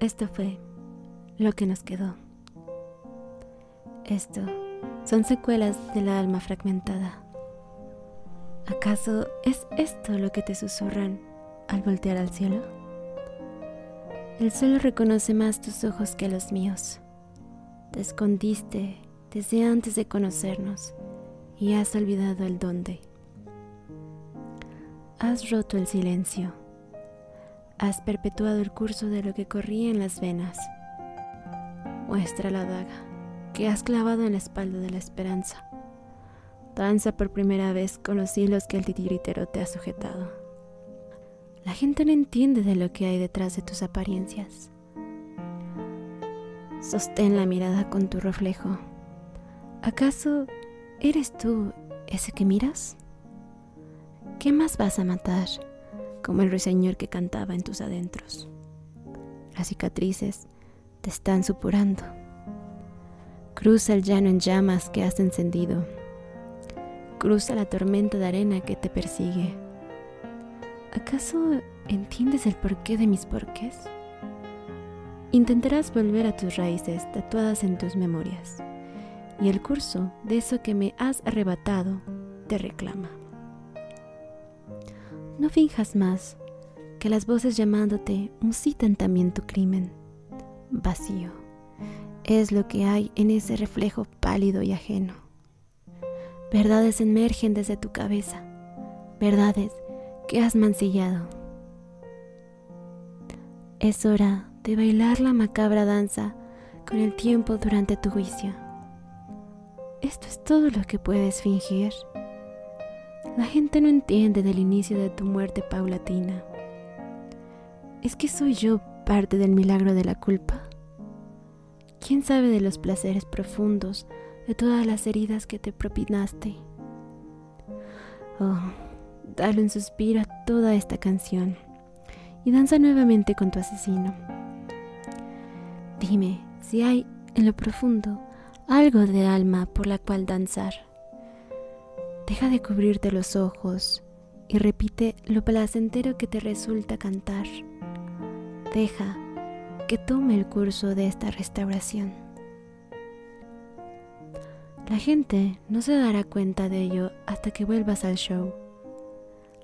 Esto fue lo que nos quedó. Esto son secuelas de la alma fragmentada. ¿Acaso es esto lo que te susurran al voltear al cielo? El suelo reconoce más tus ojos que los míos. Te escondiste desde antes de conocernos y has olvidado el dónde. Has roto el silencio. Has perpetuado el curso de lo que corría en las venas. Muestra la daga que has clavado en la espalda de la esperanza. Danza por primera vez con los hilos que el titiritero te ha sujetado. La gente no entiende de lo que hay detrás de tus apariencias. Sostén la mirada con tu reflejo. ¿Acaso eres tú ese que miras? ¿Qué más vas a matar? Como el ruiseñor que cantaba en tus adentros. Las cicatrices te están supurando. Cruza el llano en llamas que has encendido. Cruza la tormenta de arena que te persigue. ¿Acaso entiendes el porqué de mis porqués? Intentarás volver a tus raíces tatuadas en tus memorias, y el curso de eso que me has arrebatado te reclama. No finjas más que las voces llamándote musitan también tu crimen. Vacío es lo que hay en ese reflejo pálido y ajeno. Verdades emergen desde tu cabeza, verdades que has mancillado. Es hora de bailar la macabra danza con el tiempo durante tu juicio. Esto es todo lo que puedes fingir. La gente no entiende del inicio de tu muerte paulatina. ¿Es que soy yo parte del milagro de la culpa? ¿Quién sabe de los placeres profundos, de todas las heridas que te propinaste? Oh, dale un suspiro a toda esta canción y danza nuevamente con tu asesino. Dime si hay en lo profundo algo de alma por la cual danzar. Deja de cubrirte los ojos y repite lo placentero que te resulta cantar. Deja que tome el curso de esta restauración. La gente no se dará cuenta de ello hasta que vuelvas al show.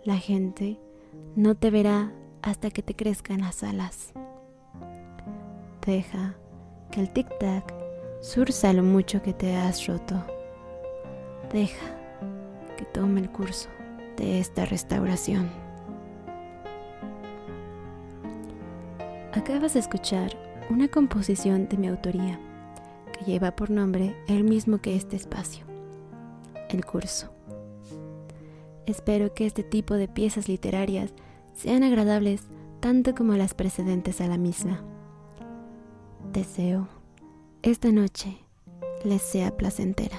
La gente no te verá hasta que te crezcan las alas. Deja que el tic-tac surza lo mucho que te has roto. Deja que tome el curso de esta restauración. Acabas de escuchar una composición de mi autoría que lleva por nombre el mismo que este espacio, el curso. Espero que este tipo de piezas literarias sean agradables tanto como las precedentes a la misma. Deseo esta noche les sea placentera.